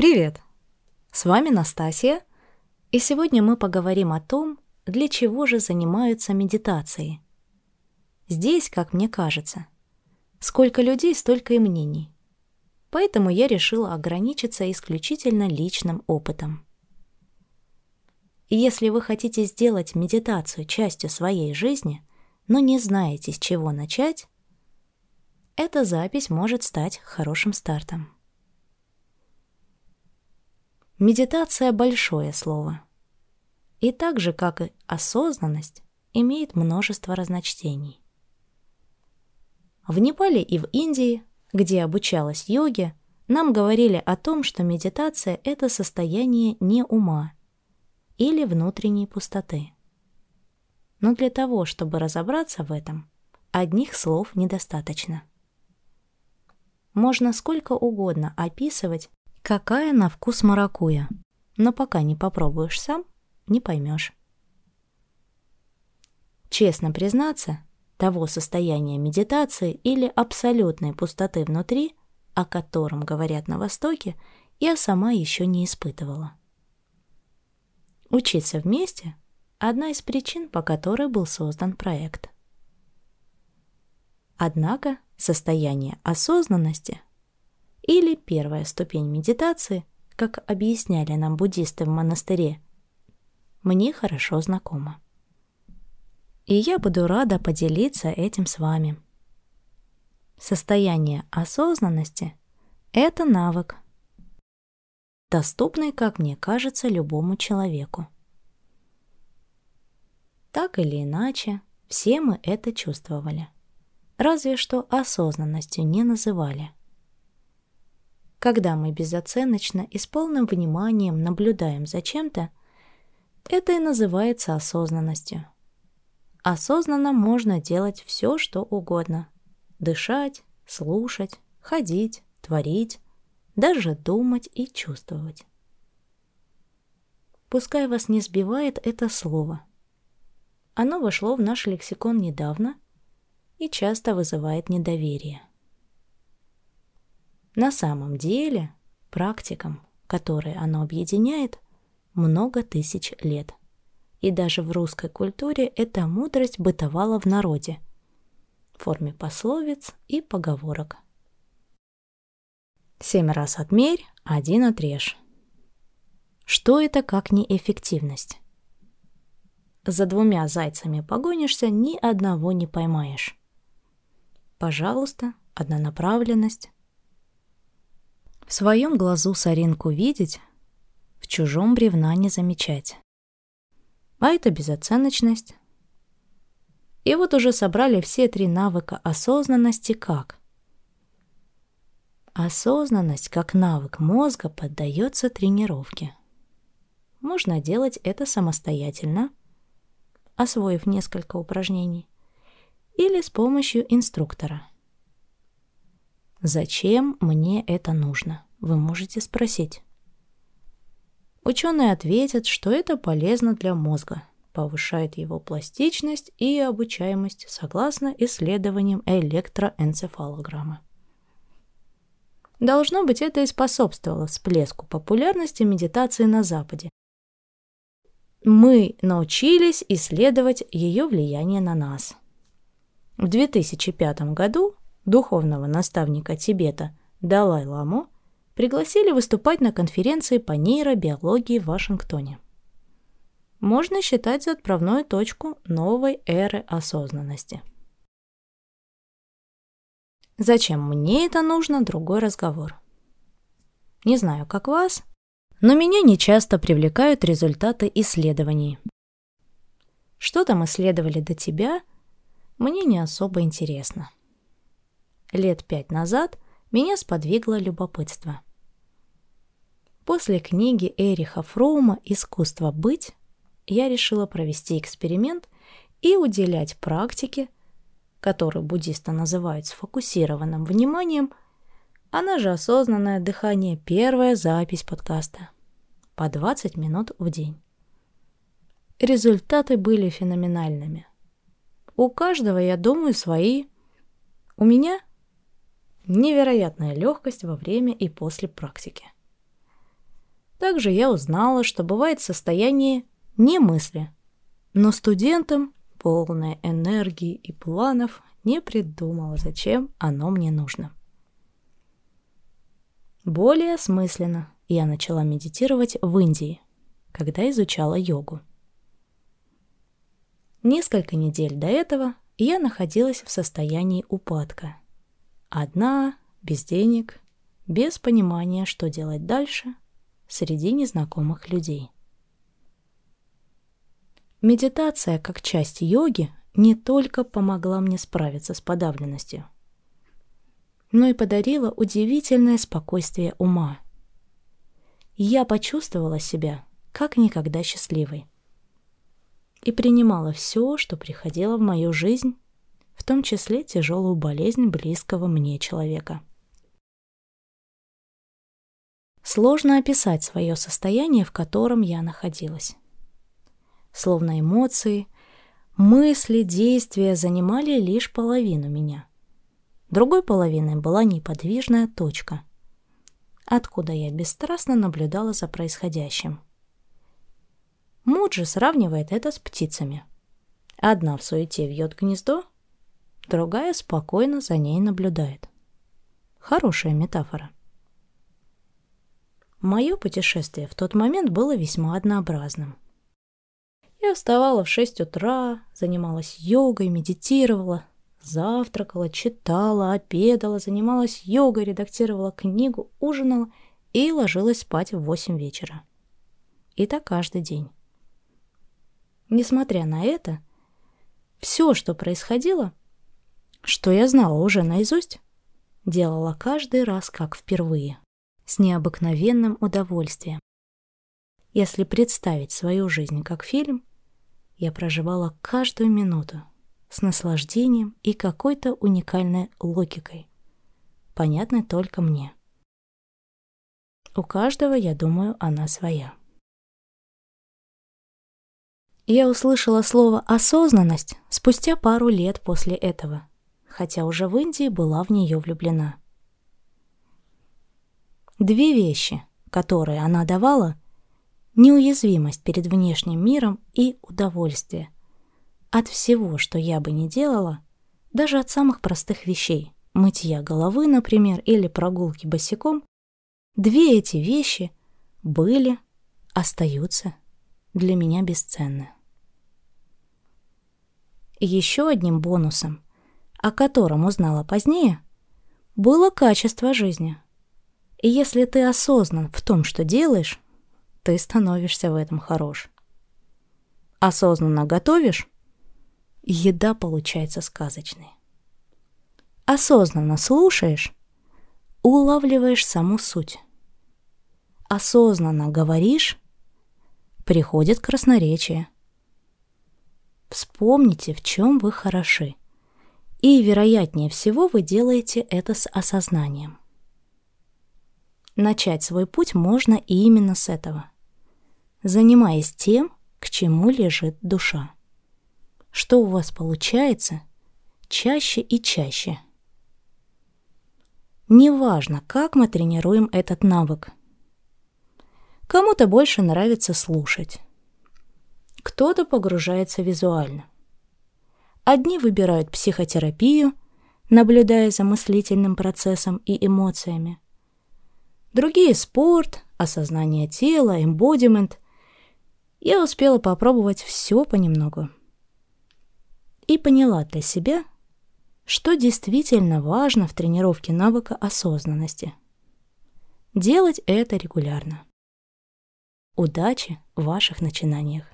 Привет! С вами Настасья, и сегодня мы поговорим о том, для чего же занимаются медитацией. Здесь, как мне кажется, сколько людей, столько и мнений. Поэтому я решила ограничиться исключительно личным опытом. Если вы хотите сделать медитацию частью своей жизни, но не знаете, с чего начать, эта запись может стать хорошим стартом. Медитация — большое слово. И так же, как и осознанность, имеет множество разночтений. В Непале и в Индии, где обучалась йоге, нам говорили о том, что медитация — это состояние не ума или внутренней пустоты. Но для того, чтобы разобраться в этом, одних слов недостаточно. Можно сколько угодно описывать Какая на вкус маракуя. Но пока не попробуешь сам, не поймешь. Честно признаться, того состояния медитации или абсолютной пустоты внутри, о котором говорят на Востоке, я сама еще не испытывала. Учиться вместе – одна из причин, по которой был создан проект. Однако состояние осознанности – или первая ступень медитации, как объясняли нам буддисты в монастыре, мне хорошо знакома. И я буду рада поделиться этим с вами. Состояние осознанности — это навык, доступный, как мне кажется, любому человеку. Так или иначе, все мы это чувствовали. Разве что осознанностью не называли – когда мы безоценочно и с полным вниманием наблюдаем за чем-то, это и называется осознанностью. Осознанно можно делать все, что угодно. Дышать, слушать, ходить, творить, даже думать и чувствовать. Пускай вас не сбивает это слово. Оно вошло в наш лексикон недавно и часто вызывает недоверие. На самом деле, практикам, которые оно объединяет, много тысяч лет. И даже в русской культуре эта мудрость бытовала в народе в форме пословиц и поговорок. Семь раз отмерь, один отрежь. Что это как неэффективность? За двумя зайцами погонишься, ни одного не поймаешь. Пожалуйста, однонаправленность, в своем глазу соринку видеть, в чужом бревна не замечать. А это безоценочность. И вот уже собрали все три навыка осознанности как? Осознанность как навык мозга поддается тренировке. Можно делать это самостоятельно, освоив несколько упражнений, или с помощью инструктора. Зачем мне это нужно? Вы можете спросить. Ученые ответят, что это полезно для мозга, повышает его пластичность и обучаемость согласно исследованиям электроэнцефалограммы. Должно быть, это и способствовало всплеску популярности медитации на Западе. Мы научились исследовать ее влияние на нас. В 2005 году духовного наставника Тибета Далай-ламу, пригласили выступать на конференции по нейробиологии в Вашингтоне. Можно считать за отправную точку новой эры осознанности. Зачем мне это нужно – другой разговор. Не знаю, как вас, но меня нечасто привлекают результаты исследований. Что там исследовали до тебя, мне не особо интересно лет пять назад меня сподвигло любопытство. После книги Эриха Фроума «Искусство быть» я решила провести эксперимент и уделять практике, которую буддисты называют сфокусированным вниманием, она же осознанное дыхание, первая запись подкаста. По 20 минут в день. Результаты были феноменальными. У каждого, я думаю, свои. У меня Невероятная легкость во время и после практики. Также я узнала, что бывает состояние не мысли, но студентам, полное энергии и планов, не придумала, зачем оно мне нужно. Более осмысленно я начала медитировать в Индии, когда изучала йогу. Несколько недель до этого я находилась в состоянии упадка. Одна, без денег, без понимания, что делать дальше, среди незнакомых людей. Медитация как часть йоги не только помогла мне справиться с подавленностью, но и подарила удивительное спокойствие ума. Я почувствовала себя как никогда счастливой и принимала все, что приходило в мою жизнь, в том числе тяжелую болезнь близкого мне человека. Сложно описать свое состояние, в котором я находилась. Словно эмоции, мысли, действия занимали лишь половину меня. Другой половиной была неподвижная точка, откуда я бесстрастно наблюдала за происходящим. Муджи сравнивает это с птицами. Одна в суете вьет гнездо, другая спокойно за ней наблюдает. Хорошая метафора. Мое путешествие в тот момент было весьма однообразным. Я вставала в 6 утра, занималась йогой, медитировала, завтракала, читала, обедала, занималась йогой, редактировала книгу, ужинала и ложилась спать в 8 вечера. И так каждый день. Несмотря на это, все, что происходило, что я знала уже наизусть, делала каждый раз как впервые с необыкновенным удовольствием. Если представить свою жизнь как фильм, я проживала каждую минуту с наслаждением и какой-то уникальной логикой, понятной только мне. У каждого, я думаю, она своя. Я услышала слово «осознанность» спустя пару лет после этого, хотя уже в Индии была в нее влюблена. Две вещи, которые она давала – неуязвимость перед внешним миром и удовольствие. От всего, что я бы не делала, даже от самых простых вещей – мытья головы, например, или прогулки босиком, две эти вещи были, остаются для меня бесценны. Еще одним бонусом, о котором узнала позднее, было качество жизни – и если ты осознан в том, что делаешь, ты становишься в этом хорош. Осознанно готовишь, еда получается сказочной. Осознанно слушаешь, улавливаешь саму суть. Осознанно говоришь, приходит красноречие. Вспомните, в чем вы хороши. И, вероятнее всего, вы делаете это с осознанием. Начать свой путь можно и именно с этого. Занимаясь тем, к чему лежит душа. Что у вас получается чаще и чаще. Неважно, как мы тренируем этот навык. Кому-то больше нравится слушать. Кто-то погружается визуально. Одни выбирают психотерапию, наблюдая за мыслительным процессом и эмоциями. Другие — спорт, осознание тела, эмбодимент. Я успела попробовать все понемногу. И поняла для себя, что действительно важно в тренировке навыка осознанности. Делать это регулярно. Удачи в ваших начинаниях!